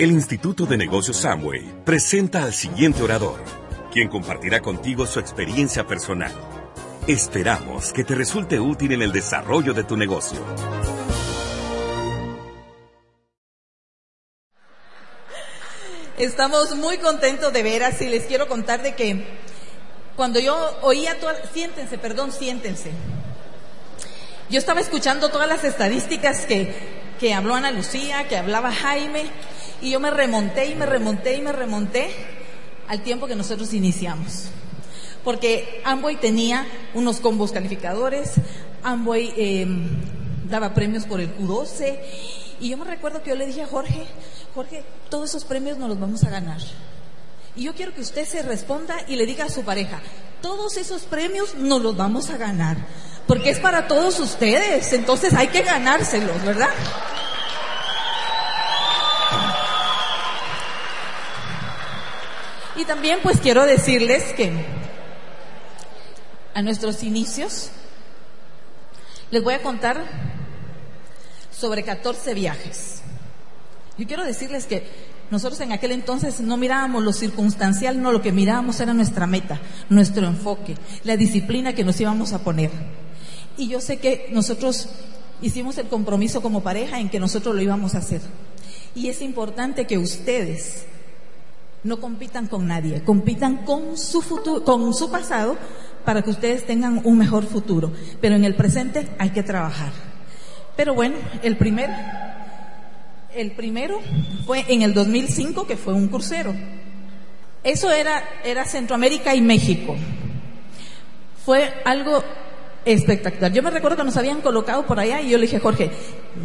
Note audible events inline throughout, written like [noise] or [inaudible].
El Instituto de Negocios Samway presenta al siguiente orador, quien compartirá contigo su experiencia personal. Esperamos que te resulte útil en el desarrollo de tu negocio. Estamos muy contentos de veras y les quiero contar de que cuando yo oía todas, siéntense, perdón, siéntense. Yo estaba escuchando todas las estadísticas que, que habló Ana Lucía, que hablaba Jaime, y yo me remonté y me remonté y me remonté al tiempo que nosotros iniciamos. Porque Amway tenía unos combos calificadores, Amway eh, daba premios por el Q12, y yo me recuerdo que yo le dije a Jorge, Jorge, todos esos premios no los vamos a ganar. Y yo quiero que usted se responda y le diga a su pareja, todos esos premios no los vamos a ganar, porque es para todos ustedes, entonces hay que ganárselos, ¿verdad? Y también pues quiero decirles que a nuestros inicios les voy a contar sobre 14 viajes. Yo quiero decirles que nosotros en aquel entonces no mirábamos lo circunstancial, no, lo que mirábamos era nuestra meta, nuestro enfoque, la disciplina que nos íbamos a poner. Y yo sé que nosotros hicimos el compromiso como pareja en que nosotros lo íbamos a hacer. Y es importante que ustedes no compitan con nadie, compitan con su futuro, con su pasado para que ustedes tengan un mejor futuro. Pero en el presente hay que trabajar. Pero bueno, el primer el primero fue en el 2005, que fue un crucero. Eso era, era Centroamérica y México. Fue algo espectacular. Yo me recuerdo que nos habían colocado por allá y yo le dije, Jorge,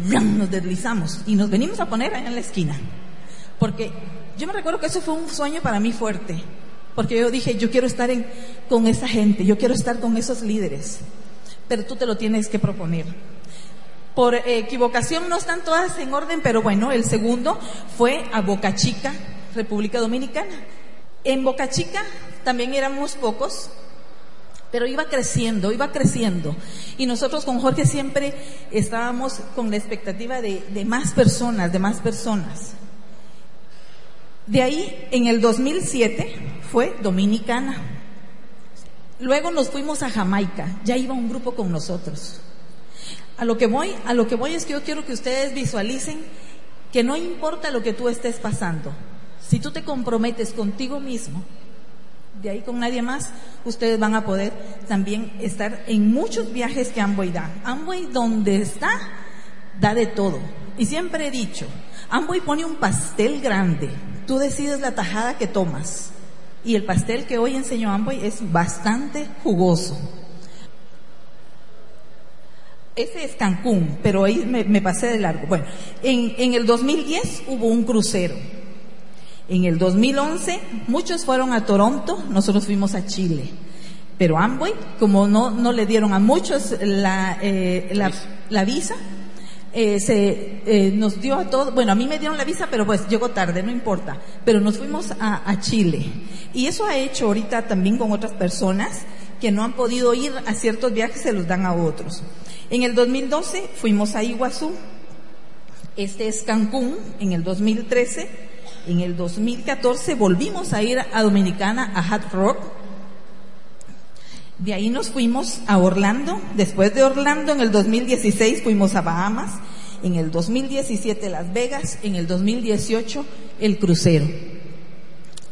nos deslizamos y nos venimos a poner en la esquina. Porque yo me recuerdo que eso fue un sueño para mí fuerte. Porque yo dije, yo quiero estar en, con esa gente, yo quiero estar con esos líderes. Pero tú te lo tienes que proponer por equivocación no están todas en orden, pero bueno, el segundo fue a Boca Chica, República Dominicana. En Boca Chica también éramos pocos, pero iba creciendo, iba creciendo. Y nosotros con Jorge siempre estábamos con la expectativa de más personas, de más personas. De ahí, en el 2007, fue Dominicana. Luego nos fuimos a Jamaica, ya iba un grupo con nosotros. A lo que voy, a lo que voy es que yo quiero que ustedes visualicen que no importa lo que tú estés pasando, si tú te comprometes contigo mismo, de ahí con nadie más, ustedes van a poder también estar en muchos viajes que Amway da. Amway donde está, da de todo. Y siempre he dicho, Amway pone un pastel grande, tú decides la tajada que tomas. Y el pastel que hoy enseñó Amway es bastante jugoso. Ese es Cancún, pero ahí me, pasé de largo. Bueno, en, en, el 2010 hubo un crucero. En el 2011 muchos fueron a Toronto, nosotros fuimos a Chile. Pero Amway, como no, no le dieron a muchos la, eh, la, la, visa, eh, se eh, nos dio a todos, bueno, a mí me dieron la visa, pero pues llegó tarde, no importa. Pero nos fuimos a, Chile. Y eso ha hecho ahorita también con otras personas que no han podido ir a ciertos viajes, se los dan a otros. En el 2012 fuimos a Iguazú, este es Cancún, en el 2013, en el 2014 volvimos a ir a Dominicana, a Hot Rock, de ahí nos fuimos a Orlando, después de Orlando en el 2016 fuimos a Bahamas, en el 2017 Las Vegas, en el 2018 el crucero.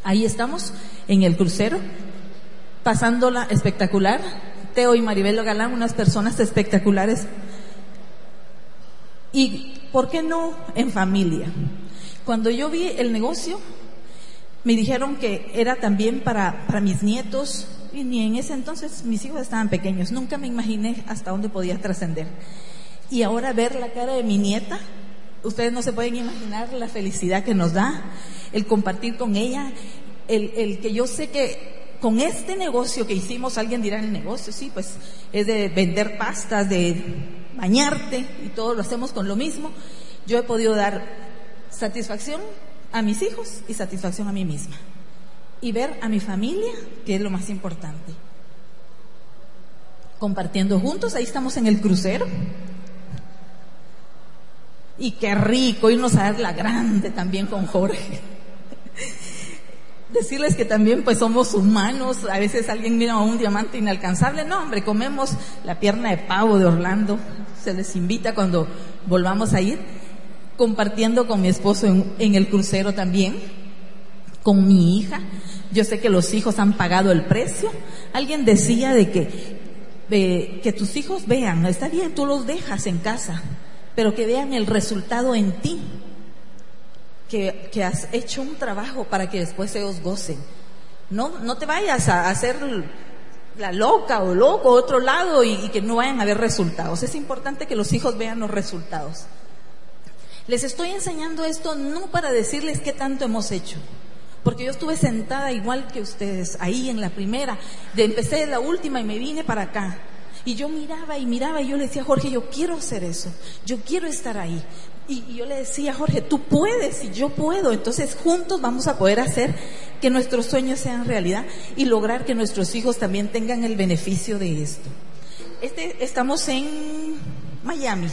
Ahí estamos en el crucero, pasándola espectacular, Teo y Maribel Galán, unas personas espectaculares. Y, ¿por qué no en familia? Cuando yo vi el negocio, me dijeron que era también para, para mis nietos, y ni en ese entonces mis hijos estaban pequeños, nunca me imaginé hasta dónde podía trascender. Y ahora ver la cara de mi nieta, ustedes no se pueden imaginar la felicidad que nos da, el compartir con ella, el, el que yo sé que con este negocio que hicimos, alguien dirá el negocio, sí, pues es de vender pastas, de bañarte y todo lo hacemos con lo mismo. Yo he podido dar satisfacción a mis hijos y satisfacción a mí misma. Y ver a mi familia, que es lo más importante. Compartiendo juntos, ahí estamos en el crucero. Y qué rico irnos a ver la grande también con Jorge. [laughs] Decirles que también pues somos humanos, a veces alguien mira a un diamante inalcanzable, no hombre, comemos la pierna de pavo de Orlando, se les invita cuando volvamos a ir, compartiendo con mi esposo en, el crucero también, con mi hija, yo sé que los hijos han pagado el precio, alguien decía de que, que tus hijos vean, está bien, tú los dejas en casa, pero que vean el resultado en ti, que, has hecho un trabajo para que después ellos gocen. No, no te vayas a hacer la loca o loco otro lado y, y, que no vayan a haber resultados. Es importante que los hijos vean los resultados. Les estoy enseñando esto no para decirles qué tanto hemos hecho, porque yo estuve sentada igual que ustedes, ahí en la primera, de empecé la última y me vine para acá. Y yo miraba y miraba y yo le decía, Jorge, yo quiero hacer eso, yo quiero estar ahí. Y, yo le decía, Jorge, tú puedes y yo puedo. Entonces juntos vamos a poder hacer que nuestros sueños sean realidad y lograr que nuestros hijos también tengan el beneficio de esto. Este, estamos en Miami.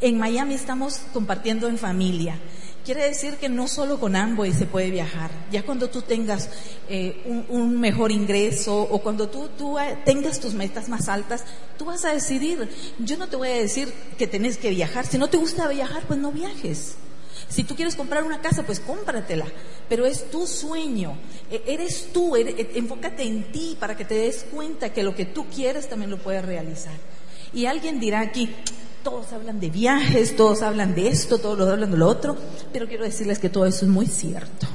En Miami estamos compartiendo en familia. Quiere decir que no solo con Amway se puede viajar. Ya cuando tú tengas eh, un, mejor ingreso o cuando tú, eh, tengas tus metas más altas, tú vas a decidir. Yo no te voy a decir que tenés que viajar. Si no te gusta viajar, pues no viajes. Si tú quieres comprar una casa, pues cómpratela. Pero es tu sueño. E, eres tú. E, enfócate en ti para que te des cuenta que lo que tú quieres también lo puedes realizar. Y alguien dirá aquí, todos hablan de viajes, todos hablan de esto, todos hablan de lo otro, pero quiero decirles que todo eso es muy cierto.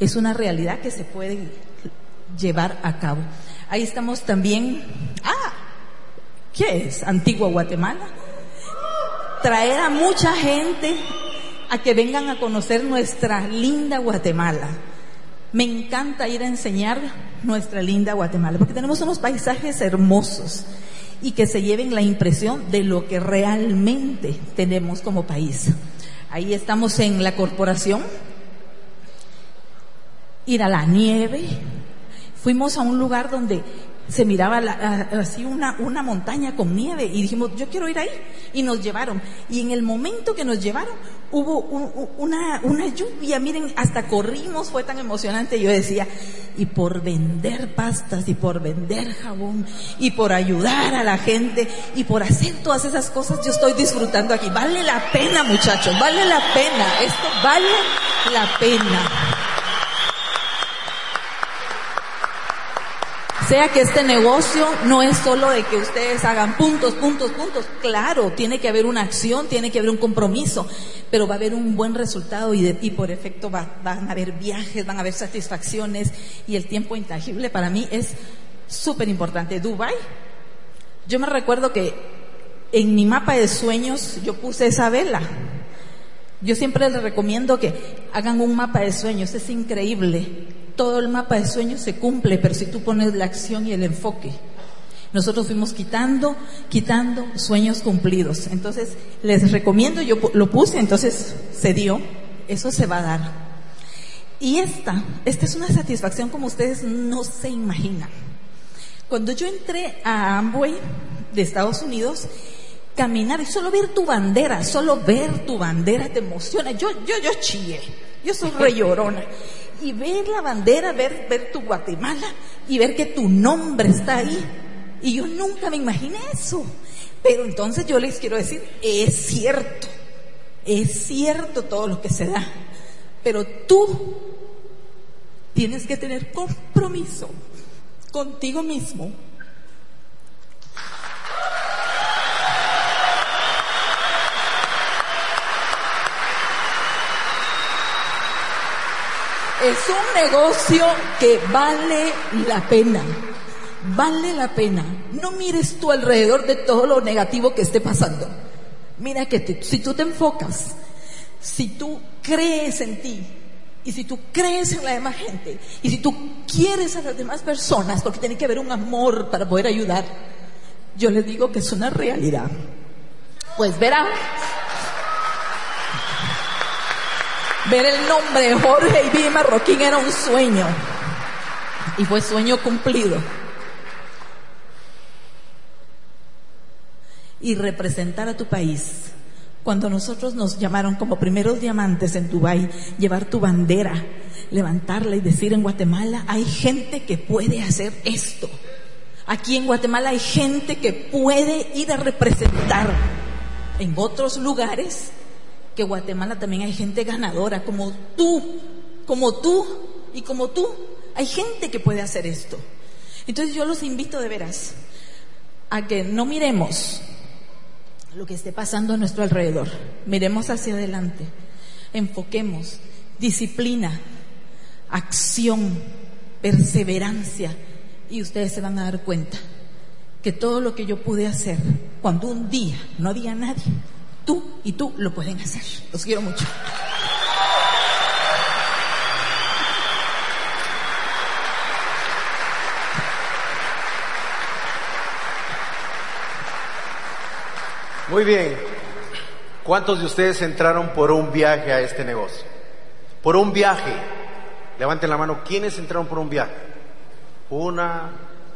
Es una realidad que se puede llevar a cabo. Ahí estamos también, ah, ¿qué es? Antigua Guatemala. Traer a mucha gente a que vengan a conocer nuestra linda Guatemala. Me encanta ir a enseñar nuestra linda Guatemala, porque tenemos unos paisajes hermosos y que se lleven la impresión de lo que realmente tenemos como país. Ahí estamos en la corporación, ir a la nieve, fuimos a un lugar donde se miraba así una, una montaña con nieve y dijimos, yo quiero ir ahí. Y nos llevaron. Y en el momento que nos llevaron, hubo una, una lluvia, miren, hasta corrimos, fue tan emocionante. Yo decía, y por vender pastas, y por vender jabón, y por ayudar a la gente, y por hacer todas esas cosas, yo estoy disfrutando aquí. Vale la pena, muchachos, vale la pena. Esto vale la pena. Sea que este negocio no es solo de que ustedes hagan puntos, puntos, puntos. Claro, tiene que haber una acción, tiene que haber un compromiso, pero va a haber un buen resultado y, de, y por efecto va, van a haber viajes, van a haber satisfacciones y el tiempo intangible para mí es súper importante. Dubai, yo me recuerdo que en mi mapa de sueños yo puse esa vela. Yo siempre les recomiendo que hagan un mapa de sueños, es increíble todo el mapa de sueños se cumple, pero si tú pones la acción y el enfoque. Nosotros fuimos quitando, quitando sueños cumplidos. Entonces, les recomiendo, yo lo puse, entonces se dio, eso se va a dar. Y esta, esta es una satisfacción como ustedes no se imaginan. Cuando yo entré a Amway de Estados Unidos, caminar y solo ver tu bandera, solo ver tu bandera te emociona. Yo, yo, yo chillé. Yo soy re llorona y ver la bandera, ver, ver tu Guatemala y ver que tu nombre está ahí. Y yo nunca me imaginé eso. Pero entonces yo les quiero decir, es cierto, es cierto todo lo que se da. Pero tú tienes que tener compromiso contigo mismo es un negocio que vale la pena. Vale la pena. No mires tú alrededor de todo lo negativo que esté pasando. Mira que si tú te enfocas, si tú crees en ti, y si tú crees en la demás gente, y si tú quieres a las demás personas, porque tiene que haber un amor para poder ayudar, yo les digo que es una realidad. Pues verán, Ver el nombre de Jorge y Marroquín era un sueño. Y fue sueño cumplido. Y representar a tu país Cuando nosotros nos llamaron como primeros diamantes en Dubái, llevar tu bandera, levantarla y decir en Guatemala, hay gente que puede hacer esto. Aquí en Guatemala hay gente que puede ir a representar en otros lugares que Guatemala también hay gente ganadora como tú, como tú y como tú. Hay gente que puede hacer esto. Entonces yo los invito de veras a que no miremos lo que esté pasando a nuestro alrededor. Miremos hacia adelante, enfoquemos, disciplina, acción, perseverancia y ustedes se van a dar cuenta que todo lo que yo pude hacer cuando un día no había nadie, tú y tú lo pueden hacer. Los quiero mucho. Muy bien. ¿Cuántos de ustedes entraron por un viaje a este negocio? Por un viaje. Levanten la mano. ¿Quiénes entraron por un viaje? Una,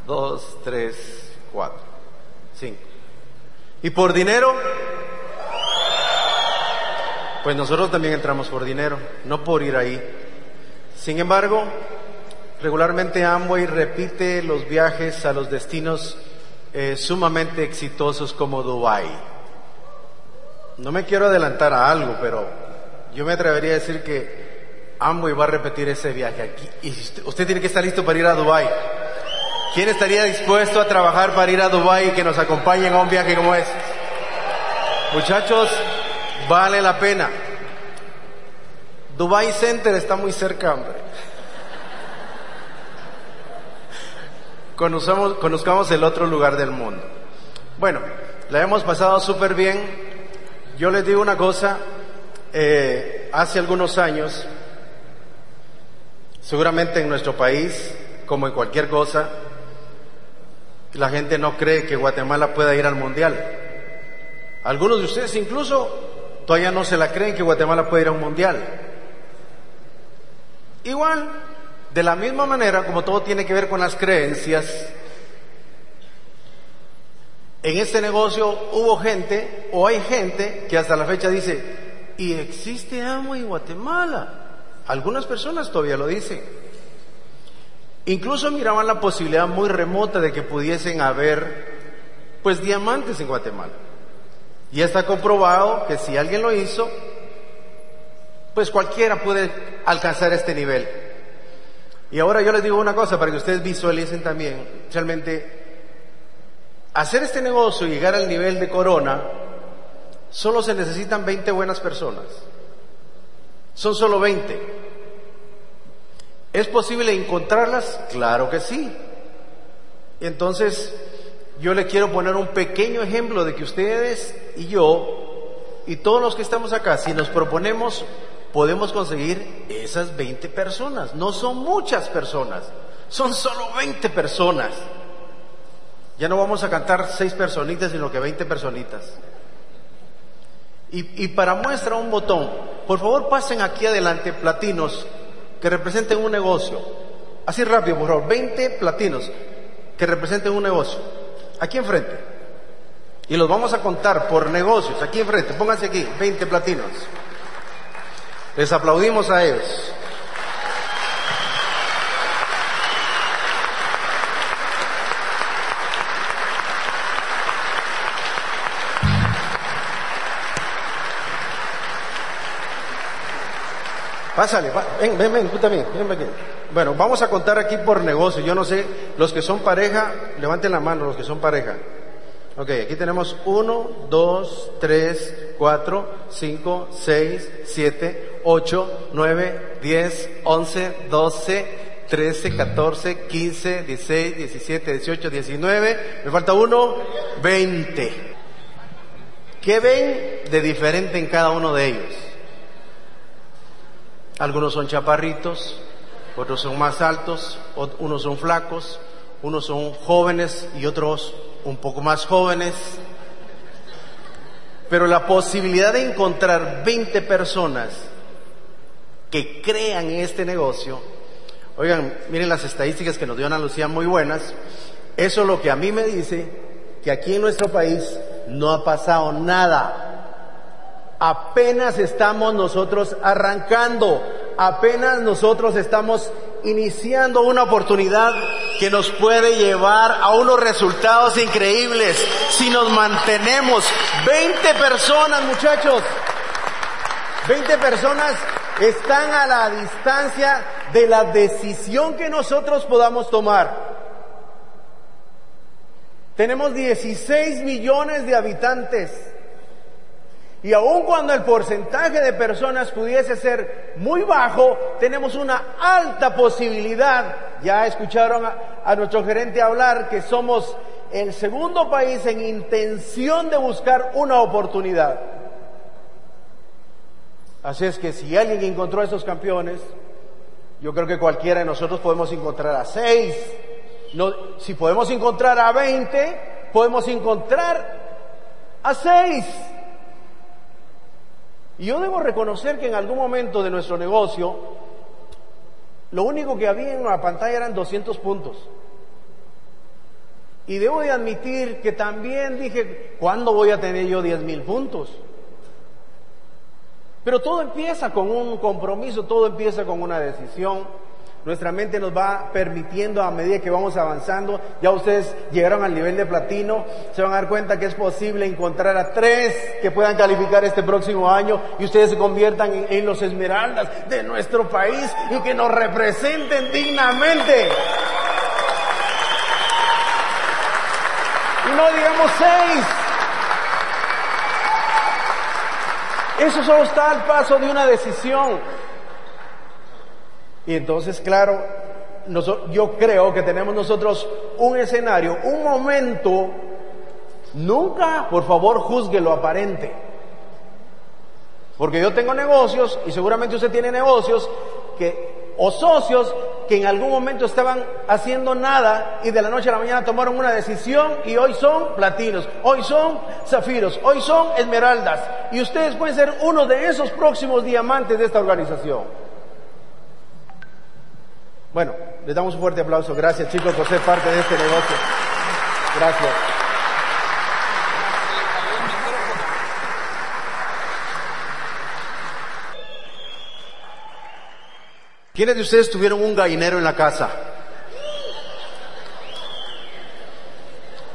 dos, tres, cuatro, cinco. ¿Y por dinero? Pues nosotros también entramos por dinero, no por ir ahí. Sin embargo, regularmente Amway repite los viajes a los destinos eh, sumamente exitosos como Dubai. No me quiero adelantar a algo, pero yo me atrevería a decir que Amway va a repetir ese viaje aquí. Y usted, tiene que estar listo para ir a Dubai. ¿Quién estaría dispuesto a trabajar para ir a Dubai y que nos acompañen a un viaje como ese? Muchachos, vale la pena. Dubai Center está muy cerca, hombre. Conozcamos, el otro lugar del mundo. Bueno, la hemos pasado súper bien. Yo les digo una cosa, eh, hace algunos años, seguramente en nuestro país, como en cualquier cosa, la gente no cree que Guatemala pueda ir al Mundial. Algunos de ustedes incluso todavía no se la creen que Guatemala puede ir a un Mundial. Igual, de la misma manera como todo tiene que ver con las creencias, en este negocio hubo gente, o hay gente, que hasta la fecha dice, y existe amo en Guatemala. Algunas personas todavía lo dicen. Incluso miraban la posibilidad muy remota de que pudiesen haber, pues, diamantes en Guatemala. Y está comprobado que si alguien lo hizo, pues cualquiera puede alcanzar este nivel. Y ahora yo les digo una cosa para que ustedes visualicen también realmente hacer este negocio y llegar al nivel de corona, solo se necesitan 20 buenas personas. Son solo 20. ¿Es posible encontrarlas? Claro que sí. Entonces, yo le quiero poner un pequeño ejemplo de que ustedes y yo y todos los que estamos acá, si nos proponemos, podemos conseguir esas 20 personas. No son muchas personas, son solo 20 personas. Ya no vamos a cantar seis personitas, sino que veinte personitas. Y, y, para muestra un botón, por favor pasen aquí adelante platinos que representen un negocio. Así rápido, por favor, 20 platinos que representen un negocio. Aquí enfrente. Y los vamos a contar por negocios, aquí enfrente. Pónganse aquí, 20 platinos. Les aplaudimos a ellos. Pásale, ven, ven, ven, tú también, ven aquí. Bueno, vamos a contar aquí por negocio. Yo no sé, los que son pareja, levanten la mano, los que son pareja. Ok, aquí tenemos uno, dos, tres, cuatro, cinco, seis, siete, ocho, nueve, diez, once, doce, trece, catorce, quince, dieciséis, diecisiete, dieciocho, diecinueve. Me falta uno, veinte. ¿Qué ven de diferente en cada uno de ellos? Algunos son chaparritos, otros son más altos, unos son flacos, unos son jóvenes y otros un poco más jóvenes. Pero la posibilidad de encontrar 20 personas que crean en este negocio, oigan, miren las estadísticas que nos dio Ana Lucía muy buenas, eso lo que a mí me dice que aquí en nuestro país no ha pasado nada. Apenas estamos nosotros arrancando, apenas nosotros estamos iniciando una oportunidad que nos puede llevar a unos resultados increíbles si nos mantenemos. 20 personas, muchachos. 20 personas están a la distancia de la decisión que nosotros podamos tomar. Tenemos 16 millones de habitantes. Y aun cuando el porcentaje de personas pudiese ser muy bajo, tenemos una alta posibilidad. Ya escucharon a, nuestro gerente hablar que somos el segundo país en intención de buscar una oportunidad. Así es que si alguien encontró a esos campeones, yo creo que cualquiera de nosotros podemos encontrar a seis. No, si podemos encontrar a veinte, podemos encontrar a seis. Y yo debo reconocer que en algún momento de nuestro negocio, lo único que había en la pantalla eran 200 puntos. Y debo de admitir que también dije, ¿cuándo voy a tener yo 10 mil puntos? Pero todo empieza con un compromiso, todo empieza con una decisión. Nuestra mente nos va permitiendo a medida que vamos avanzando. Ya ustedes llegaron al nivel de platino, se van a dar cuenta que es posible encontrar a tres que puedan calificar este próximo año y ustedes se conviertan en, los esmeraldas de nuestro país y que nos representen dignamente. Y no digamos seis. Eso solo está al paso de una decisión. Y entonces, claro, yo creo que tenemos nosotros un escenario, un momento, nunca, por favor, juzgue lo aparente. Porque yo tengo negocios, y seguramente usted tiene negocios, que, o socios que en algún momento estaban haciendo nada y de la noche a la mañana tomaron una decisión y hoy son platinos, hoy son zafiros, hoy son esmeraldas. Y ustedes pueden ser uno de esos próximos diamantes de esta organización. Bueno, les damos un fuerte aplauso. Gracias chicos por ser parte de este negocio. Gracias. ¿Quiénes de ustedes tuvieron un gallinero en la casa?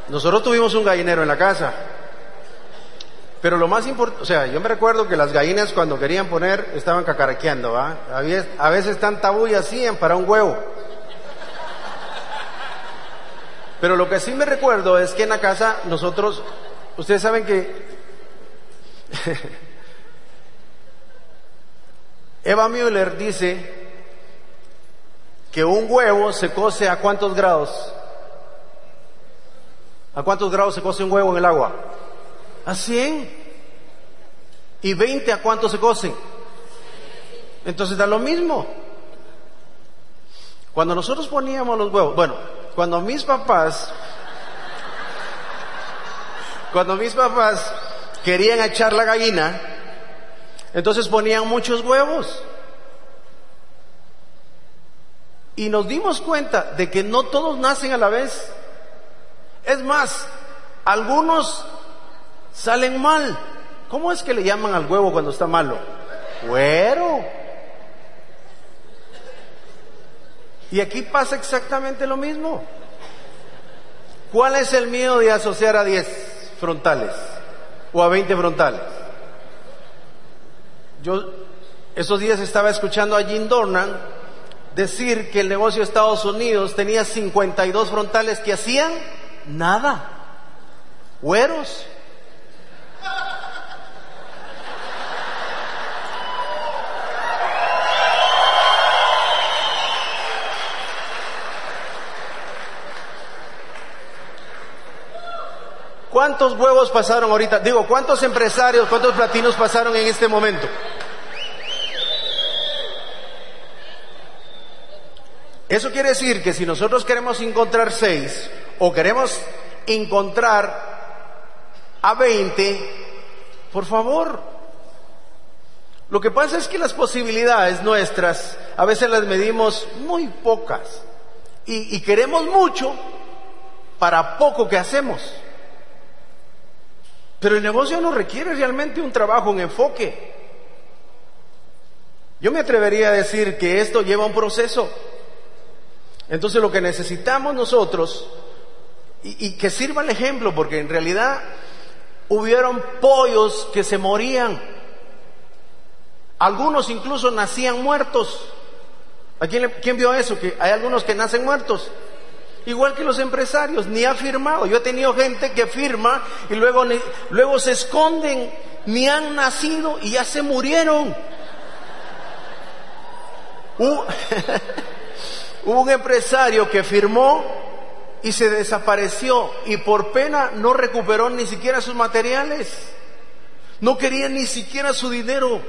Nosotros tuvimos un gallinero en la casa. Pero lo más importante, o sea, yo me recuerdo que las gallinas cuando querían poner estaban cacaraqueando, ¿va? A veces tanta bulla hacían para un huevo. Pero lo que sí me recuerdo es que en la casa nosotros, ustedes saben que [laughs] Eva Müller dice que un huevo se cose a cuántos grados? ¿A cuántos grados se cose un huevo en el agua? A 100. ¿Y 20 a cuánto se cocen? Entonces da lo mismo. Cuando nosotros poníamos los huevos, bueno, cuando mis papás, cuando mis papás querían echar la gallina, entonces ponían muchos huevos. Y nos dimos cuenta de que no todos nacen a la vez. Es más, algunos salen mal. ¿Cómo es que le llaman al huevo cuando está malo? Güero. Y aquí pasa exactamente lo mismo. ¿Cuál es el miedo de asociar a 10 frontales o a 20 frontales? Yo esos días estaba escuchando a Jim Dornan decir que el negocio de Estados Unidos tenía 52 frontales que hacían nada. Güeros. ¿Cuántos huevos pasaron ahorita? Digo, ¿cuántos empresarios, cuántos platinos pasaron en este momento? Eso quiere decir que si nosotros queremos encontrar seis o queremos encontrar a veinte, por favor. Lo que pasa es que las posibilidades nuestras a veces las medimos muy pocas y, y queremos mucho para poco que hacemos. Pero el negocio no requiere realmente un trabajo, un enfoque. Yo me atrevería a decir que esto lleva un proceso. Entonces lo que necesitamos nosotros, y, que sirva el ejemplo, porque en realidad hubieron pollos que se morían. Algunos incluso nacían muertos. ¿A quién, quién vio eso? Que hay algunos que nacen muertos. Igual que los empresarios, ni ha firmado. Yo he tenido gente que firma y luego, luego se esconden, ni han nacido y ya se murieron. [laughs] Hubo, un empresario que firmó y se desapareció y por pena no recuperó ni siquiera sus materiales. No quería ni siquiera su dinero.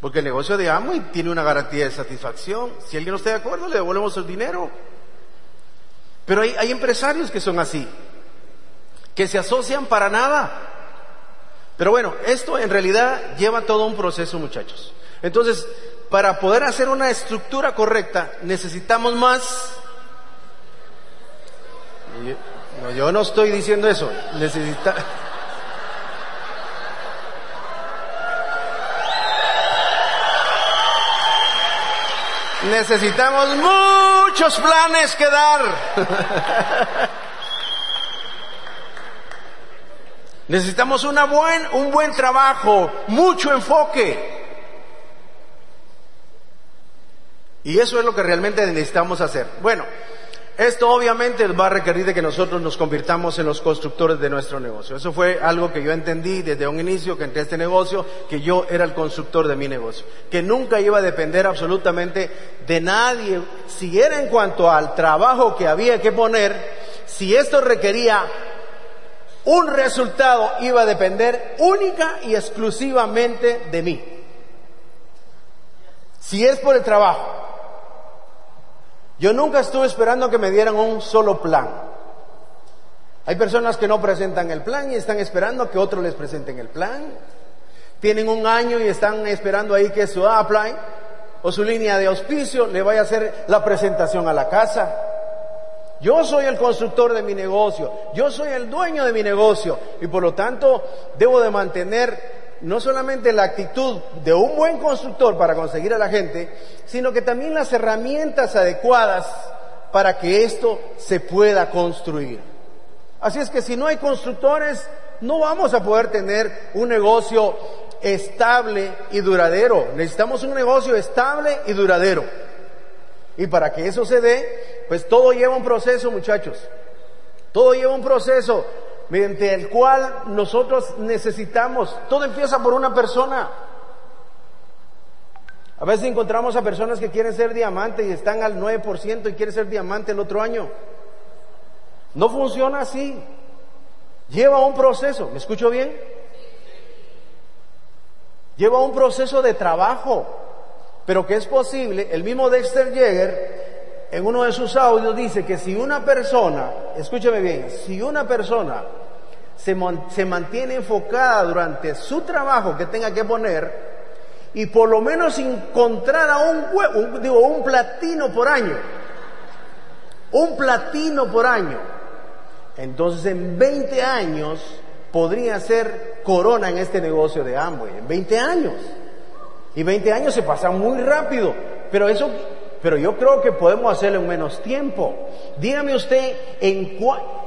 Porque el negocio de Amway tiene una garantía de satisfacción. Si alguien no está de acuerdo, le devolvemos el dinero. Pero hay, empresarios que son así, que se asocian para nada. Pero bueno, esto en realidad lleva todo un proceso, muchachos. Entonces, para poder hacer una estructura correcta necesitamos más. Yo no estoy diciendo eso. Necesita. Necesitamos muchos planes que dar. Necesitamos una buen, un buen trabajo, mucho enfoque. Y eso es lo que realmente necesitamos hacer. Bueno, esto obviamente va a requerir de que nosotros nos convirtamos en los constructores de nuestro negocio. Eso fue algo que yo entendí desde un inicio que entré a este negocio, que yo era el constructor de mi negocio, que nunca iba a depender absolutamente de nadie, si era en cuanto al trabajo que había que poner, si esto requería un resultado, iba a depender única y exclusivamente de mí. Si es por el trabajo, yo nunca estuve esperando que me dieran un solo plan. Hay personas que no presentan el plan y están esperando que otros les presenten el plan. Tienen un año y están esperando ahí que su apply o su línea de auspicio le vaya a hacer la presentación a la casa. Yo soy el constructor de mi negocio, yo soy el dueño de mi negocio y por lo tanto debo de mantener no solamente la actitud de un buen constructor para conseguir a la gente, sino que también las herramientas adecuadas para que esto se pueda construir. Así es que si no hay constructores, no vamos a poder tener un negocio estable y duradero. Necesitamos un negocio estable y duradero. Y para que eso se dé, pues todo lleva un proceso, muchachos. Todo lleva un proceso mediante el cual nosotros necesitamos. Todo empieza por una persona. A veces encontramos a personas que quieren ser diamante y están al 9% y quieren ser diamante el otro año. No funciona así. Lleva un proceso. ¿Me escucho bien? Lleva un proceso de trabajo. Pero que es posible, el mismo Dexter Yeager en uno de sus audios dice que si una persona, escúcheme bien, si una persona se, mantiene enfocada durante su trabajo que tenga que poner y por lo menos encontrar a un, digo, un platino por año, un platino por año, entonces en 20 años podría ser corona en este negocio de Amway, en 20 años. Y 20 años se pasan muy rápido, pero eso pero yo creo que podemos hacerlo en menos tiempo. Dígame usted, en,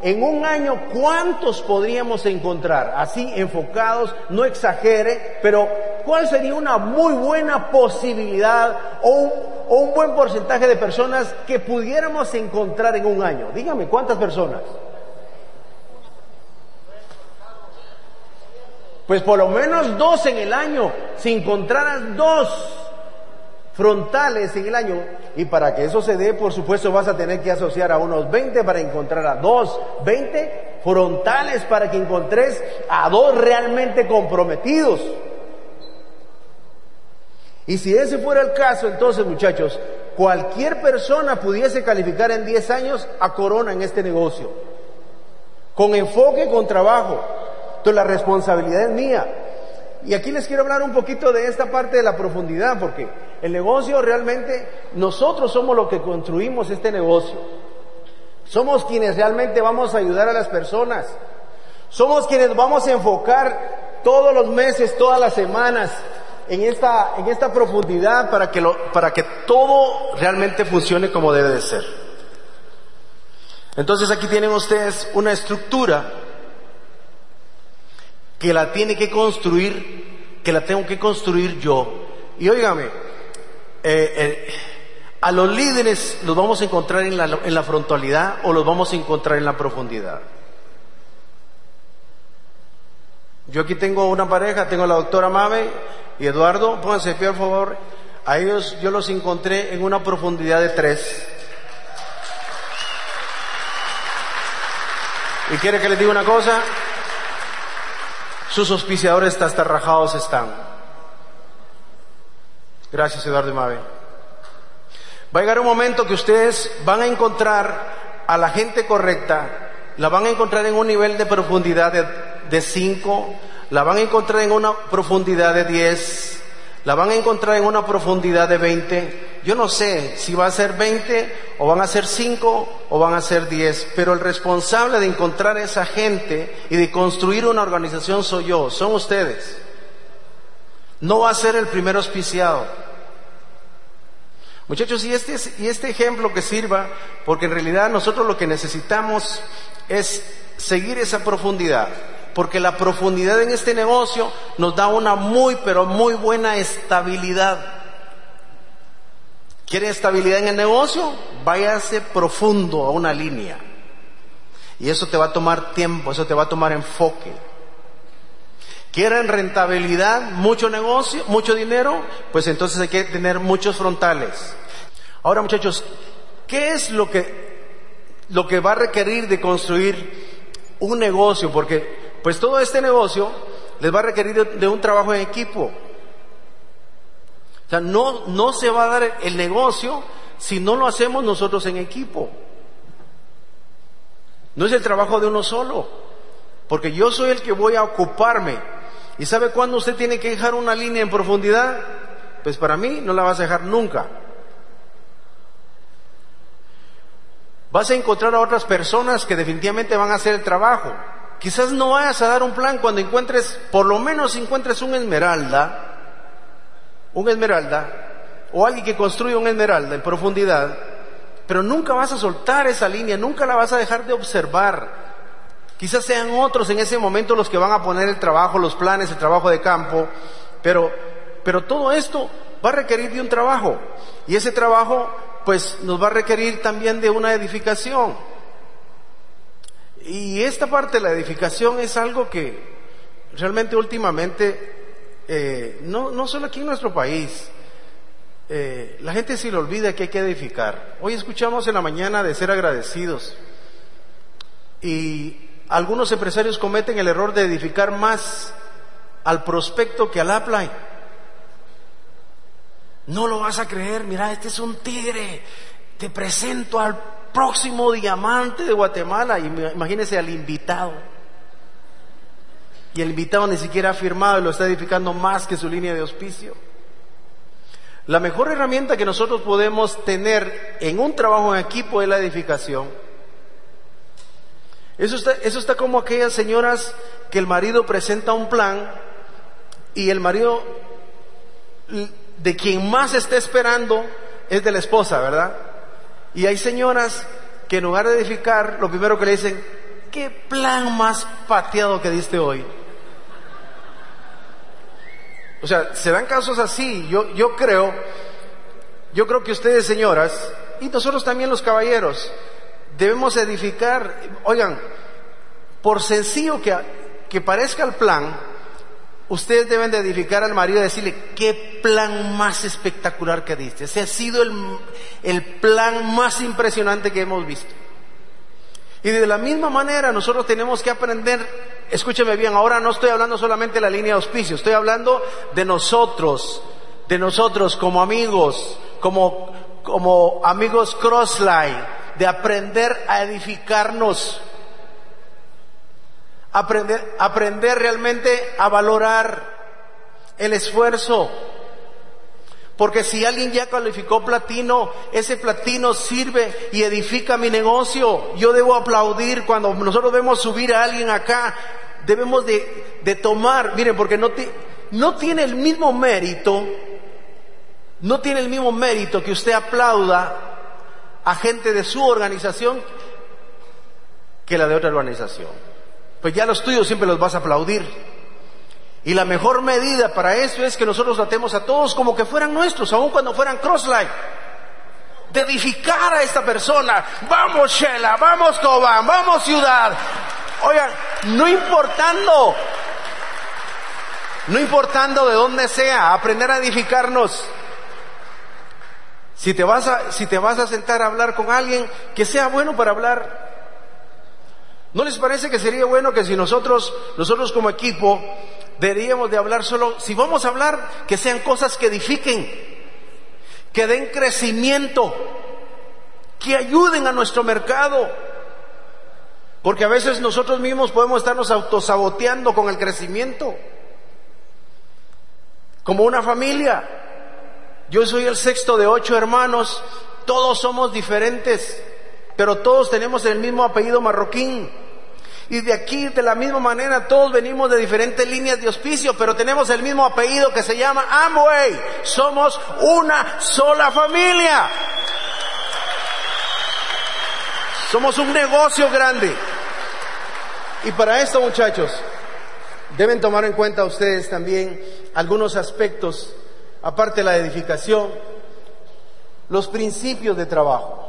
en un año, ¿cuántos podríamos encontrar? Así, enfocados, no exagere, pero ¿cuál sería una muy buena posibilidad o un, o un buen porcentaje de personas que pudiéramos encontrar en un año? Dígame, ¿cuántas personas? Pues por lo menos dos en el año. Si encontraras dos frontales en el año. Y para que eso se dé, por supuesto, vas a tener que asociar a unos 20 para encontrar a dos, 20 frontales para que encontres a dos realmente comprometidos. Y si ese fuera el caso, entonces muchachos, cualquier persona pudiese calificar en 10 años a corona en este negocio. Con enfoque, con trabajo. Entonces la responsabilidad es mía. Y aquí les quiero hablar un poquito de esta parte de la profundidad, porque el negocio realmente, nosotros somos los que construimos este negocio. Somos quienes realmente vamos a ayudar a las personas. Somos quienes vamos a enfocar todos los meses, todas las semanas en esta, en esta profundidad para que, lo, para que todo realmente funcione como debe de ser. Entonces aquí tienen ustedes una estructura que la tiene que construir, que la tengo que construir yo. Y óigame, eh, eh, a los líderes los vamos a encontrar en la, en frontalidad o los vamos a encontrar en la profundidad. Yo aquí tengo una pareja, tengo a la doctora Mame y Eduardo, pónganse pie por favor. A ellos yo los encontré en una profundidad de tres. ¿Y quiere que les diga una cosa? Sus auspiciadores hasta rajados están. Gracias Eduardo y Mave. Va a llegar un momento que ustedes van a encontrar a la gente correcta, la van a encontrar en un nivel de profundidad de 5, la van a encontrar en una profundidad de 10, la van a encontrar en una profundidad de 20. Yo no sé si va a ser 20 o van a ser 5 o van a ser 10, pero el responsable de encontrar a esa gente y de construir una organización soy yo, son ustedes. No va a ser el primer auspiciado. Muchachos, y este, y este ejemplo que sirva, porque en realidad nosotros lo que necesitamos es seguir esa profundidad porque la profundidad en este negocio nos da una muy, pero muy buena estabilidad. ¿Quiere estabilidad en el negocio? Váyase profundo a una línea. Y eso te va a tomar tiempo, eso te va a tomar enfoque. ¿Quieren rentabilidad, mucho negocio, mucho dinero? Pues entonces hay que tener muchos frontales. Ahora muchachos, ¿qué es lo que, lo que va a requerir de construir un negocio? Porque pues todo este negocio les va a requerir de, un trabajo en equipo. O sea, no, no se va a dar el negocio si no lo hacemos nosotros en equipo. No es el trabajo de uno solo, porque yo soy el que voy a ocuparme. ¿Y sabe cuándo usted tiene que dejar una línea en profundidad? Pues para mí no la vas a dejar nunca. Vas a encontrar a otras personas que definitivamente van a hacer el trabajo. Quizás no vayas a dar un plan cuando encuentres, por lo menos encuentres un esmeralda, un esmeralda, o alguien que construye un esmeralda en profundidad, pero nunca vas a soltar esa línea, nunca la vas a dejar de observar. Quizás sean otros en ese momento los que van a poner el trabajo, los planes, el trabajo de campo, pero, pero todo esto va a requerir de un trabajo. Y ese trabajo, pues, nos va a requerir también de una edificación. Y esta parte de la edificación es algo que realmente últimamente, eh, no, no solo aquí en nuestro país, eh, la gente se le olvida que hay que edificar. Hoy escuchamos en la mañana de ser agradecidos y algunos empresarios cometen el error de edificar más al prospecto que al upline. No lo vas a creer, mira, este es un tigre, te presento al próximo diamante de Guatemala. Imagínese al invitado. Y el invitado ni siquiera ha firmado y lo está edificando más que su línea de auspicio. La mejor herramienta que nosotros podemos tener en un trabajo en equipo es la edificación. Eso está, eso está como aquellas señoras que el marido presenta un plan y el marido de quien más está esperando es de la esposa, ¿verdad? Y hay señoras que en lugar de edificar, lo primero que le dicen, ¿qué plan más pateado que diste hoy? O sea, se dan casos así. Yo, yo creo, yo creo que ustedes, señoras, y nosotros también los caballeros, debemos edificar, oigan, por sencillo que, que parezca el plan, Ustedes deben de edificar al marido y decirle, qué plan más espectacular que diste. Ese ha sido el, el plan más impresionante que hemos visto. Y de la misma manera nosotros tenemos que aprender, escúcheme bien, ahora no estoy hablando solamente de la línea de auspicio, estoy hablando de nosotros, de nosotros como amigos, como, como amigos crossline, de aprender a edificarnos aprender, aprender realmente a valorar el esfuerzo. Porque si alguien ya calificó platino, ese platino sirve y edifica mi negocio. Yo debo aplaudir cuando nosotros vemos subir a alguien acá debemos de, tomar, miren, porque no, no tiene el mismo mérito, no tiene el mismo mérito que usted aplauda a gente de su organización que la de otra organización. Pues ya los tuyos siempre los vas a aplaudir. Y la mejor medida para eso es que nosotros tratemos a todos como que fueran nuestros, aun cuando fueran crossline. De edificar a esta persona. Vamos Shela, vamos Cobán, vamos ciudad. Oigan, no importando, no importando de dónde sea, aprender a edificarnos. Si te vas a, si te vas a sentar a hablar con alguien, que sea bueno para hablar. ¿No les parece que sería bueno que si nosotros, nosotros como equipo, deberíamos de hablar solo, si vamos a hablar, que sean cosas que edifiquen, que den crecimiento, que ayuden a nuestro mercado? Porque a veces nosotros mismos podemos estarnos autosaboteando con el crecimiento. Como una familia. Yo soy el sexto de ocho hermanos, todos somos diferentes, pero todos tenemos el mismo apellido marroquín. Y de aquí, de la misma manera, todos venimos de diferentes líneas de hospicio, pero tenemos el mismo apellido que se llama Amway. Somos una sola familia. Somos un negocio grande. Y para esto, muchachos, deben tomar en cuenta ustedes también algunos aspectos, aparte de la edificación, los principios de trabajo.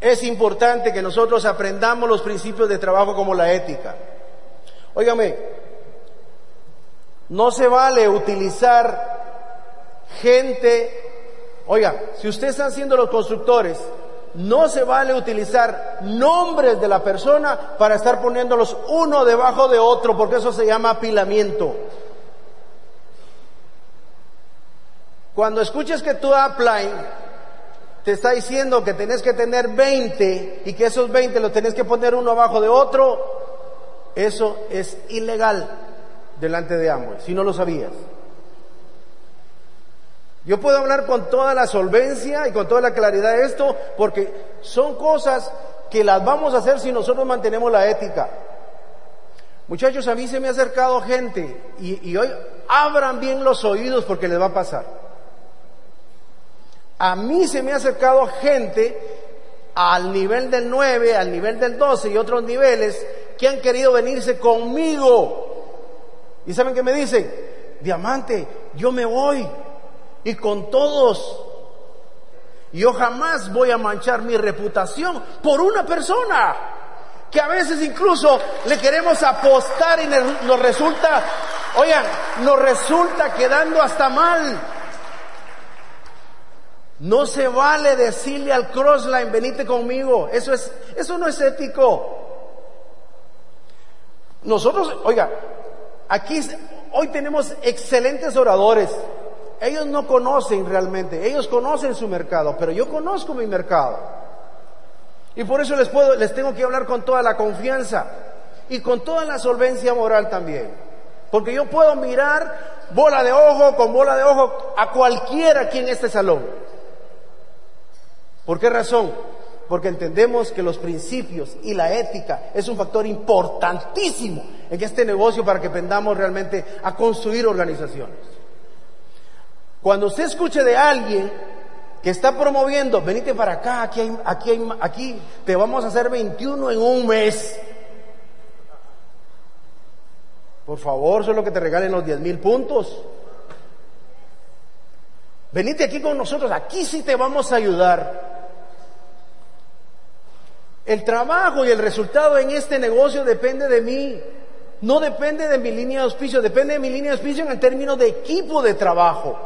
Es importante que nosotros aprendamos los principios de trabajo como la ética. Óigame, no se vale utilizar gente, oiga, si ustedes están siendo los constructores, no se vale utilizar nombres de la persona para estar poniéndolos uno debajo de otro, porque eso se llama apilamiento. Cuando escuches que tu upline te está diciendo que tenés que tener 20 y que esos 20 los tenés que poner uno abajo de otro, eso es ilegal delante de ambos, si no lo sabías. Yo puedo hablar con toda la solvencia y con toda la claridad de esto porque son cosas que las vamos a hacer si nosotros mantenemos la ética. Muchachos, a mí se me ha acercado gente y, hoy abran bien los oídos porque les va a pasar. A mí se me ha acercado gente al nivel del 9, al nivel del 12 y otros niveles que han querido venirse conmigo. ¿Y saben qué me dicen? Diamante, yo me voy y con todos. Yo jamás voy a manchar mi reputación por una persona que a veces incluso le queremos apostar y nos resulta, oigan, nos resulta quedando hasta mal. No se vale decirle al crossline, venite conmigo. Eso es, eso no es ético. Nosotros, oiga, aquí hoy tenemos excelentes oradores. Ellos no conocen realmente, ellos conocen su mercado, pero yo conozco mi mercado. Y por eso les puedo, les tengo que hablar con toda la confianza y con toda la solvencia moral también. Porque yo puedo mirar bola de ojo con bola de ojo a cualquiera aquí en este salón. ¿Por qué razón? Porque entendemos que los principios y la ética es un factor importantísimo en este negocio para que aprendamos realmente a construir organizaciones. Cuando usted escuche de alguien que está promoviendo, venite para acá, aquí, aquí, aquí te vamos a hacer 21 en un mes. Por favor, solo que te regalen los 10 mil puntos. Venite aquí con nosotros, aquí sí te vamos a ayudar. El trabajo y el resultado en este negocio depende de mí. No depende de mi línea de auspicio, depende de mi línea de auspicio en el término de equipo de trabajo.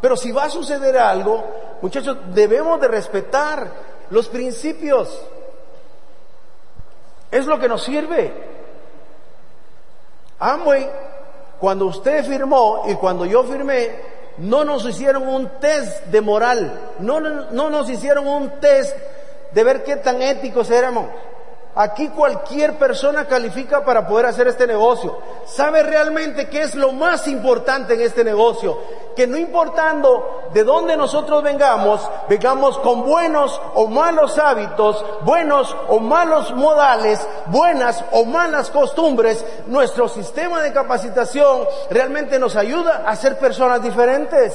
Pero si va a suceder algo, muchachos, debemos de respetar los principios. Es lo que nos sirve. Amway, cuando usted firmó y cuando yo firmé, no nos hicieron un test de moral, no, no nos hicieron un test de ver qué tan éticos éramos. Aquí cualquier persona califica para poder hacer este negocio. Sabe realmente qué es lo más importante en este negocio que no importando de dónde nosotros vengamos, vengamos con buenos o malos hábitos, buenos o malos modales, buenas o malas costumbres, nuestro sistema de capacitación realmente nos ayuda a ser personas diferentes.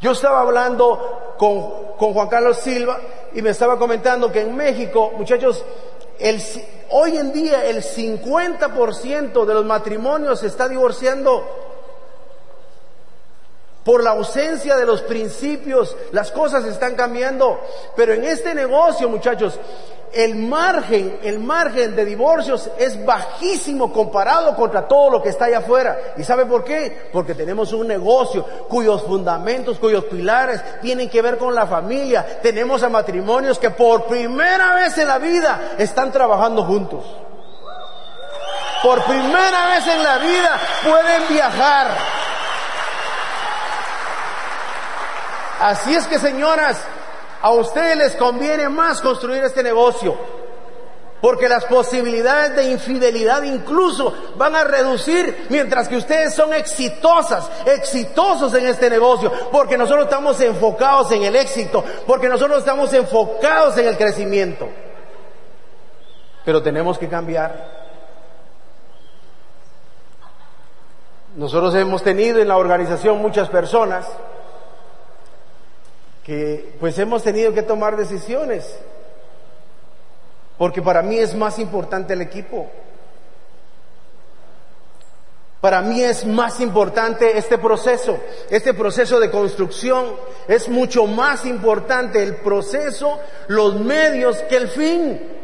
Yo estaba hablando con, Juan Carlos Silva y me estaba comentando que en México, muchachos, hoy en día el 50% de los matrimonios se está divorciando por la ausencia de los principios, las cosas están cambiando. Pero en este negocio, muchachos, el margen, el margen de divorcios es bajísimo comparado contra todo lo que está allá afuera. ¿Y sabe por qué? Porque tenemos un negocio cuyos fundamentos, cuyos pilares tienen que ver con la familia. Tenemos a matrimonios que por primera vez en la vida están trabajando juntos. Por primera vez en la vida pueden viajar. Así es que señoras, a ustedes les conviene más construir este negocio, porque las posibilidades de infidelidad incluso van a reducir mientras que ustedes son exitosas, exitosos en este negocio, porque nosotros estamos enfocados en el éxito, porque nosotros estamos enfocados en el crecimiento. Pero tenemos que cambiar. Nosotros hemos tenido en la organización muchas personas que pues hemos tenido que tomar decisiones, porque para mí es más importante el equipo. Para mí es más importante este proceso, este proceso de construcción. Es mucho más importante el proceso, los medios que el fin.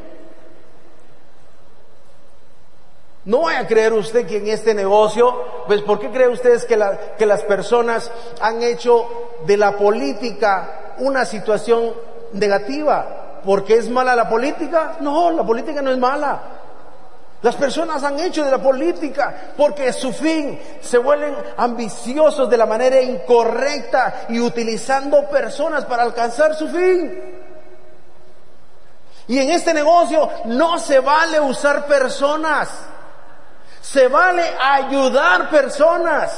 No vaya a creer usted que en este negocio, pues ¿por qué cree ustedes que, que las personas han hecho de la política una situación negativa? ¿Porque es mala la política? No, la política no es mala. Las personas han hecho de la política porque su fin se vuelven ambiciosos de la manera incorrecta y utilizando personas para alcanzar su fin. Y en este negocio no se vale usar personas. Se vale ayudar personas.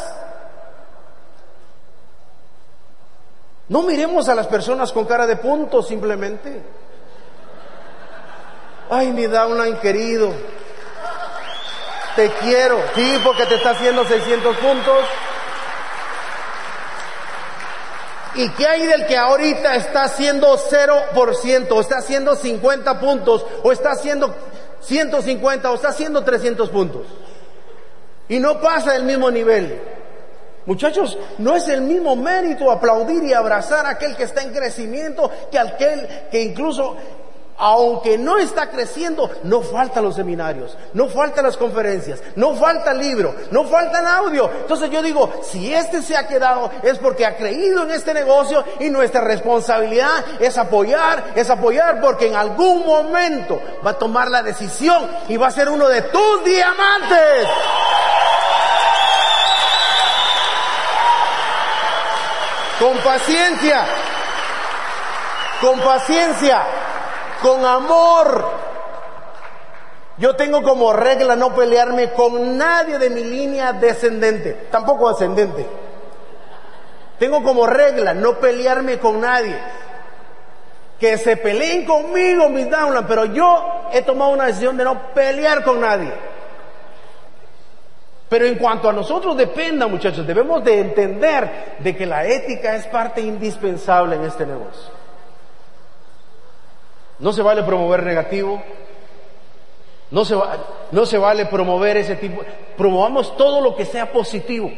No miremos a las personas con cara de punto simplemente. Ay, mi downline querido. Te quiero. Sí, porque te está haciendo 600 puntos. ¿Y qué hay del que ahorita está haciendo 0%, o está haciendo 50 puntos, o está haciendo 150, o está haciendo 300 puntos? Y no pasa del mismo nivel. Muchachos, no es el mismo mérito aplaudir y abrazar a aquel que está en crecimiento que aquel que incluso, aunque no está creciendo, no faltan los seminarios, no faltan las conferencias, no falta el libro, no falta el audio. Entonces yo digo, si este se ha quedado es porque ha creído en este negocio y nuestra responsabilidad es apoyar, es apoyar porque en algún momento va a tomar la decisión y va a ser uno de tus diamantes. Con paciencia, con paciencia, con amor. Yo tengo como regla no pelearme con nadie de mi línea descendente, tampoco ascendente. Tengo como regla no pelearme con nadie. Que se peleen conmigo mis downlands, pero yo he tomado una decisión de no pelear con nadie. Pero en cuanto a nosotros dependa, muchachos, debemos de entender de que la ética es parte indispensable en este negocio. No se vale promover negativo, no se, no se vale promover ese tipo, promovamos todo lo que sea positivo.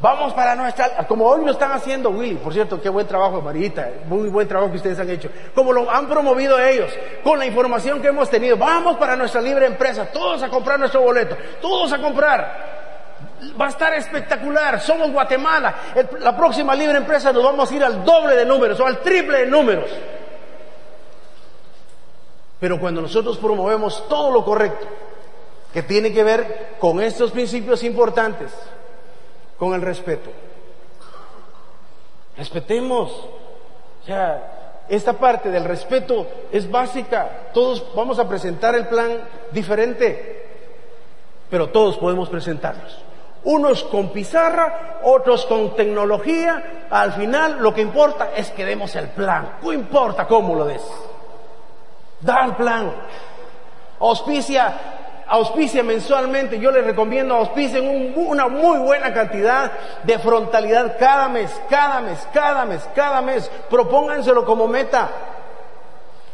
Vamos para nuestra, como hoy lo están haciendo Willy, por cierto, qué buen trabajo Marita, muy buen trabajo que ustedes han hecho, como lo han promovido ellos, con la información que hemos tenido, vamos para nuestra libre empresa, todos a comprar nuestro boleto, todos a comprar. Va a estar espectacular. Somos Guatemala. la próxima libre empresa nos vamos a ir al doble de números o al triple de números. Pero cuando nosotros promovemos todo lo correcto, que tiene que ver con estos principios importantes, con el respeto. Respetemos. O esta parte del respeto es básica. Todos vamos a presentar el plan diferente, pero todos podemos presentarlos. Unos con pizarra, otros con tecnología. Al final lo que importa es que demos el plan. No importa cómo lo des. Da el plan. Auspicia auspicia mensualmente, yo les recomiendo auspicien una muy buena cantidad de frontalidad cada mes, cada mes, cada mes, cada mes. Propónganselo como meta.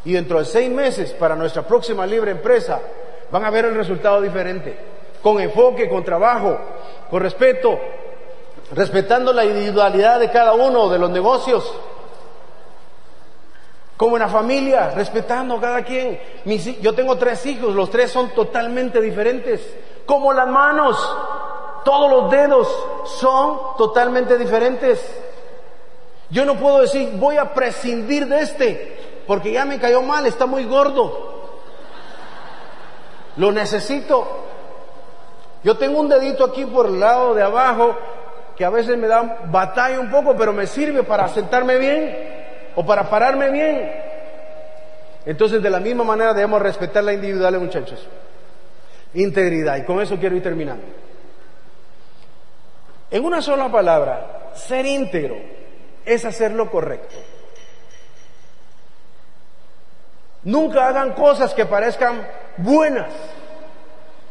Y dentro de seis meses, para nuestra próxima libre empresa, van a ver el resultado diferente. Con enfoque, con trabajo, con respeto, respetando la individualidad de cada uno de los negocios como una familia, respetando a cada quien. yo tengo tres hijos, los tres son totalmente diferentes. Como las manos, todos los dedos son totalmente diferentes. Yo no puedo decir, voy a prescindir de este, porque ya me cayó mal, está muy gordo. Lo necesito. Yo tengo un dedito aquí por el lado de abajo que a veces me da batalla un poco, pero me sirve para sentarme bien o para pararme bien. Entonces, de la misma manera debemos respetar la individualidad, muchachos. Integridad. Y con eso quiero ir terminando. En una sola palabra, ser íntegro es hacer lo correcto. Nunca hagan cosas que parezcan buenas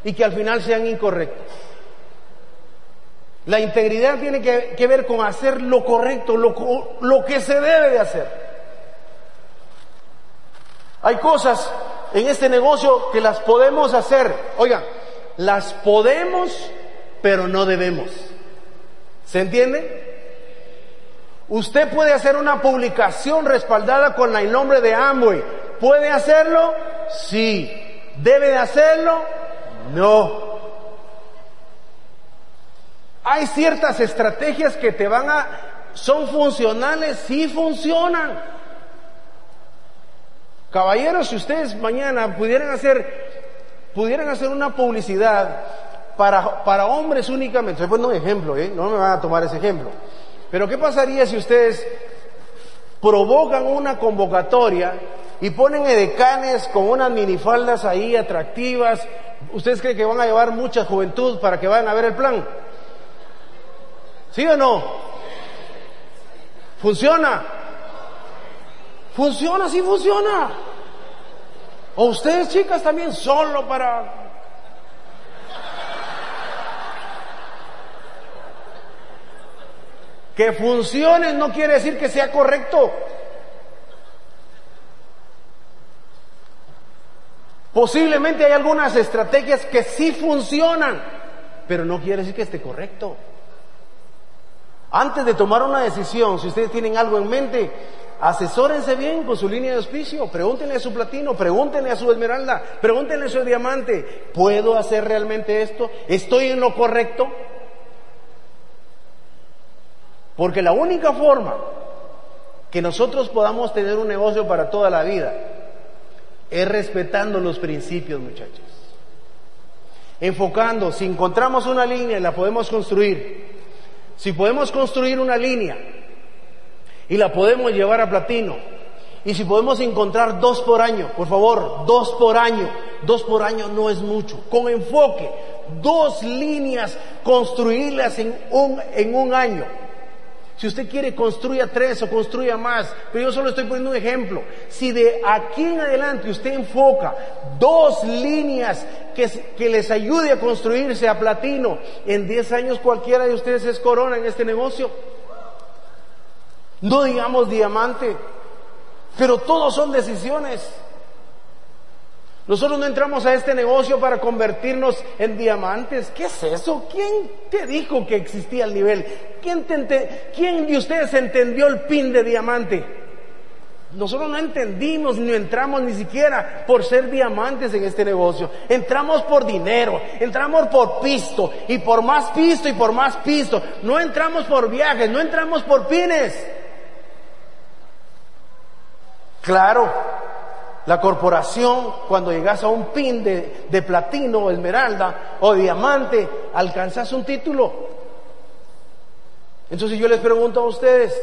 y que al final sean incorrectas. La integridad tiene que, ver con hacer lo correcto, lo, lo que se debe de hacer. Hay cosas en este negocio que las podemos hacer. Oigan, las podemos, pero no debemos. ¿Se entiende? Usted puede hacer una publicación respaldada con el nombre de Amway. ¿Puede hacerlo? Sí. ¿Debe de hacerlo? No. Hay ciertas estrategias que te van a, son funcionales, sí funcionan. Caballeros, si ustedes mañana pudieran hacer, pudieran hacer una publicidad para, para hombres únicamente, estoy un ejemplo, ¿eh? no me van a tomar ese ejemplo. Pero ¿qué pasaría si ustedes provocan una convocatoria y ponen edecanes con unas minifaldas ahí atractivas? ¿Ustedes creen que van a llevar mucha juventud para que vayan a ver el plan? ¿Sí o no? ¿Funciona? Funciona, sí funciona. O ustedes chicas también solo para... Que funcione no quiere decir que sea correcto. Posiblemente hay algunas estrategias que sí funcionan, pero no quiere decir que esté correcto. Antes de tomar una decisión, si ustedes tienen algo en mente, asesórense bien con su línea de auspicio, pregúntenle a su platino, pregúntenle a su esmeralda, pregúntenle a su diamante, ¿puedo hacer realmente esto? ¿Estoy en lo correcto? Porque la única forma que nosotros podamos tener un negocio para toda la vida es respetando los principios, muchachos. Enfocando, si encontramos una línea la podemos construir, si podemos construir una línea y la podemos llevar a platino, y si podemos encontrar dos por año, por favor, dos por año, dos por año no es mucho, con enfoque, dos líneas, construirlas en un, en un año. Si usted quiere, construya tres o construya más. Pero yo solo estoy poniendo un ejemplo. Si de aquí en adelante usted enfoca dos líneas que, que les ayude a construirse a platino, en diez años cualquiera de ustedes es corona en este negocio. No digamos diamante, pero todos son decisiones. Nosotros no entramos a este negocio para convertirnos en diamantes. ¿Qué es eso? ¿Quién te dijo que existía el nivel? ¿Quién, ¿Quién de ustedes entendió el pin de diamante? Nosotros no entendimos ni entramos ni siquiera por ser diamantes en este negocio. Entramos por dinero, entramos por pisto y por más pisto y por más pisto. No entramos por viajes, no entramos por pines. Claro, la corporación, cuando llegas a un pin de, platino o esmeralda o diamante, alcanzas un título. Entonces yo les pregunto a ustedes,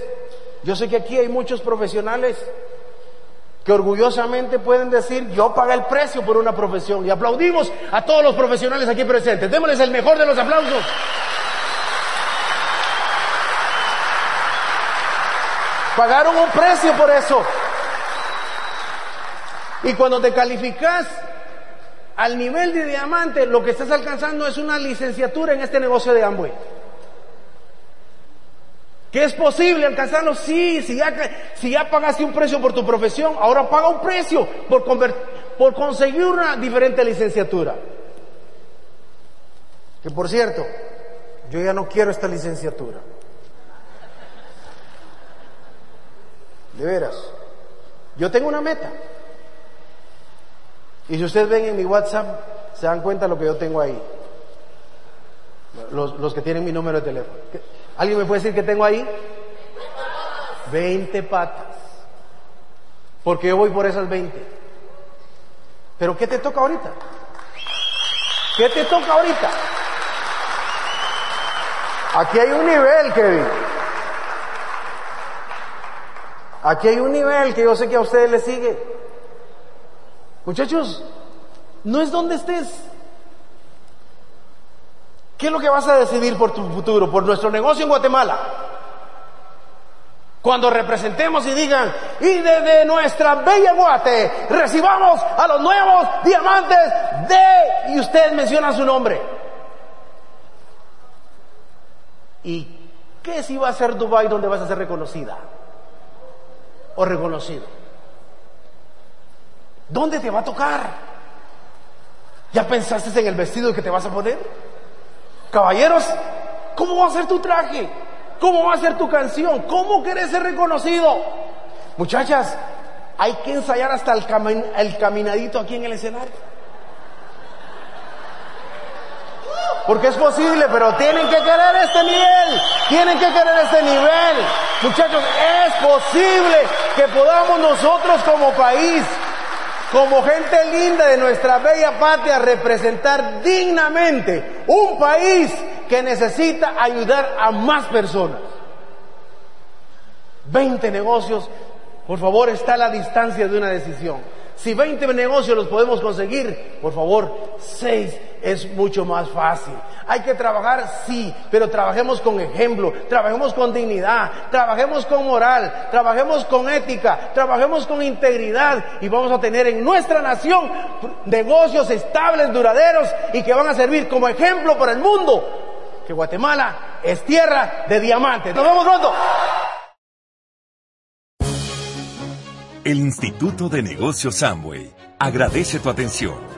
yo sé que aquí hay muchos profesionales que orgullosamente pueden decir, yo pagué el precio por una profesión. Y aplaudimos a todos los profesionales aquí presentes. Démosles el mejor de los aplausos. Pagaron un precio por eso. Y cuando te calificas al nivel de diamante, lo que estás alcanzando es una licenciatura en este negocio de Amway. ¿Que es posible alcanzarlo? Sí, si ya, ya pagaste un precio por tu profesión, ahora paga un precio por, por conseguir una diferente licenciatura. Que por cierto, yo ya no quiero esta licenciatura. De veras. Yo tengo una meta. Y si ustedes ven en mi WhatsApp, se dan cuenta de lo que yo tengo ahí. Los, los que tienen mi número de teléfono. ¿Alguien me puede decir que tengo ahí? 20 patas. Porque yo voy por esas 20. Pero ¿qué te toca ahorita? ¿Qué te toca ahorita? Aquí hay un nivel, Kevin. Aquí hay un nivel que yo sé que a ustedes les sigue. Muchachos, no es donde estés. ¿Qué es lo que vas a decidir por tu futuro, por nuestro negocio en Guatemala? Cuando representemos y digan, y desde nuestra bella Guate recibamos a los nuevos diamantes de, y usted menciona su nombre. ¿Y qué si va a ser Dubai donde vas a ser reconocida? O reconocido. ¿Dónde te va a tocar? ¿Ya pensaste en el vestido que te vas a poner? Caballeros, ¿cómo va a ser tu traje? ¿Cómo va a ser tu canción? ¿Cómo querés ser reconocido? Muchachas, hay que ensayar hasta el, el caminadito aquí en el escenario. Porque es posible, pero tienen que querer este nivel. Tienen que querer este nivel. Muchachos, es posible que podamos nosotros como país, como gente linda de nuestra bella patria, representar dignamente un país que necesita ayudar a más personas. 20 negocios, por favor, está a la distancia de una decisión. Si 20 negocios los podemos conseguir, por favor, 6 es mucho más fácil. Hay que trabajar, sí, pero trabajemos con ejemplo, trabajemos con dignidad, trabajemos con moral, trabajemos con ética, trabajemos con integridad y vamos a tener en nuestra nación negocios estables, duraderos y que van a servir como ejemplo para el mundo. Que Guatemala es tierra de diamantes. Nos vemos pronto. El Instituto de Negocios Amway agradece tu atención.